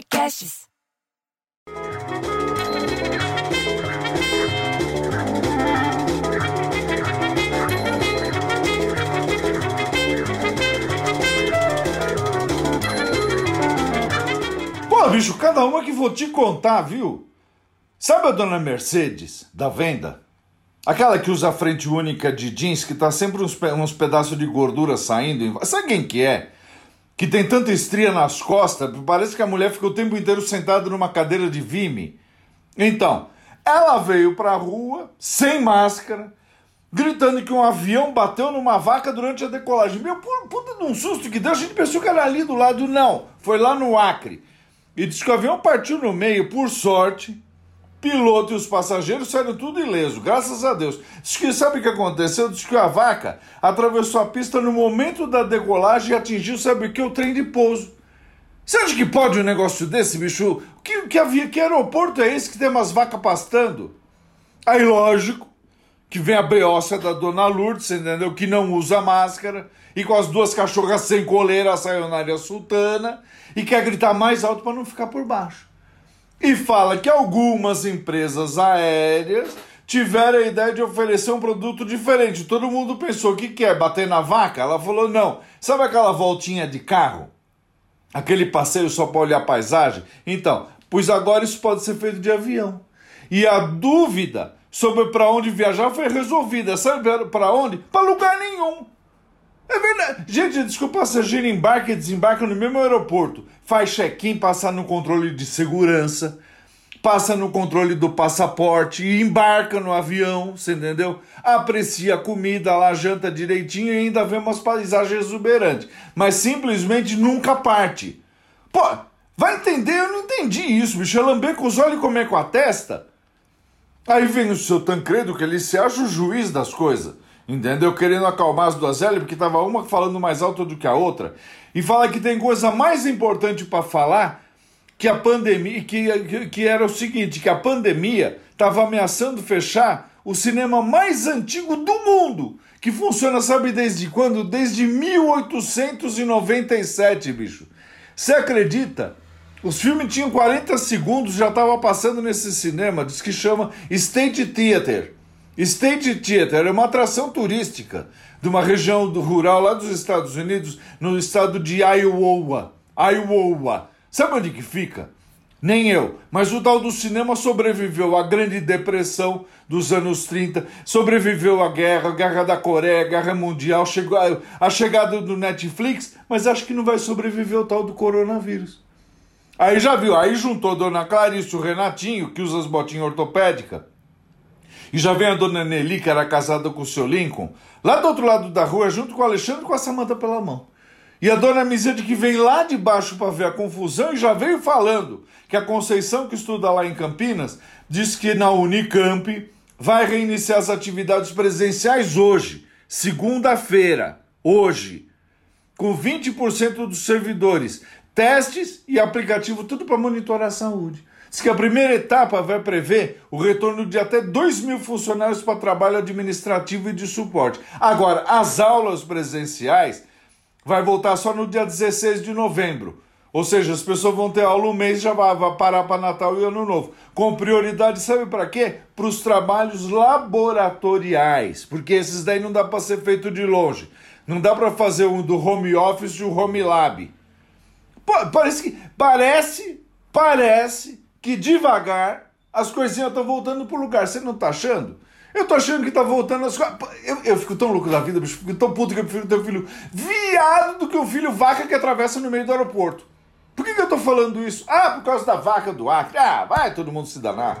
podcasts. Pô, bicho, cada uma que vou te contar, viu? Sabe a dona Mercedes, da venda? Aquela que usa a frente única de jeans, que tá sempre uns, pe- uns pedaços de gordura saindo. Sabe quem que é? Que tem tanta estria nas costas, parece que a mulher fica o tempo inteiro sentada numa cadeira de vime. Então, ela veio pra rua, sem máscara, gritando que um avião bateu numa vaca durante a decolagem. Meu, pu- puta de um susto que deu, a gente pensou que era ali do lado. Não, foi lá no Acre. E disse que o avião partiu no meio, por sorte. Piloto e os passageiros saíram tudo ileso, graças a Deus. Diz que sabe o que aconteceu? Diz que a vaca atravessou a pista no momento da decolagem e atingiu, sabe o que? O trem de pouso. Você acha que pode um negócio desse, bicho? Que, que, havia, que aeroporto é esse que tem umas vacas pastando? Aí, lógico, que vem a beócia da dona Lourdes, entendeu? Que não usa máscara, e com as duas cachorras sem coleira, a sayonara sultana, e quer gritar mais alto para não ficar por baixo. E fala que algumas empresas aéreas tiveram a ideia de oferecer um produto diferente. Todo mundo pensou, o que, que é? Bater na vaca? Ela falou, não. Sabe aquela voltinha de carro? Aquele passeio só para olhar a paisagem? Então, pois agora isso pode ser feito de avião. E a dúvida sobre para onde viajar foi resolvida. Sabe para onde? Para lugar nenhum. É verdade. Gente, o passageiro embarca e desembarca no mesmo aeroporto. Faz check-in, passa no controle de segurança, passa no controle do passaporte e embarca no avião, você entendeu? Aprecia a comida lá, janta direitinho e ainda vê umas paisagens exuberantes. Mas simplesmente nunca parte. Pô, vai entender? Eu não entendi isso, bicho. É lamber com os olhos e comer com a testa? Aí vem o seu Tancredo, que ele se acha o juiz das coisas, entendeu? Querendo acalmar as duas L, porque tava uma falando mais alto do que a outra, e fala que tem coisa mais importante para falar que a pandemia, que, que era o seguinte, que a pandemia estava ameaçando fechar o cinema mais antigo do mundo, que funciona, sabe desde quando? Desde 1897, bicho. Você acredita? Os filmes tinham 40 segundos, já estava passando nesse cinema, diz que chama State Theater. State Theater é uma atração turística de uma região rural lá dos Estados Unidos, no estado de Iowa. Iowa. Sabe onde que fica? Nem eu, mas o tal do cinema sobreviveu à Grande Depressão dos anos 30, sobreviveu à guerra, a guerra da Coreia, a guerra mundial, chegou a, chegada do Netflix, mas acho que não vai sobreviver o tal do coronavírus. Aí já viu, aí juntou dona Clarice, o Renatinho, que usa as botinhas ortopédicas, e já vem a dona Nelly, que era casada com o seu Lincoln, lá do outro lado da rua, junto com o Alexandre com a Samanta pela mão. E a dona Mizete que vem lá de baixo para ver a confusão e já veio falando que a Conceição, que estuda lá em Campinas, diz que na Unicamp vai reiniciar as atividades presenciais hoje, segunda-feira, hoje, com 20% dos servidores, testes e aplicativo, tudo para monitorar a saúde. Diz que a primeira etapa vai prever o retorno de até 2 mil funcionários para trabalho administrativo e de suporte. Agora, as aulas presenciais vai voltar só no dia 16 de novembro. Ou seja, as pessoas vão ter aula um mês e já vai, parar para Natal e Ano Novo. Com prioridade, sabe para quê? Para os trabalhos laboratoriais. Porque esses daí não dá para ser feito de longe. Não dá para fazer um do home office e o home lab. Parece que. Parece, parece que devagar as coisinhas estão voltando pro lugar. Você não tá achando? Eu tô achando que tá voltando as coisas. Eu, eu fico tão louco da vida, bicho. Fico tão puto que eu prefiro ter um filho viado do que um filho vaca que atravessa no meio do aeroporto. Por que, que eu tô falando isso? Ah, por causa da vaca do Acre. Ah, vai todo mundo se danar.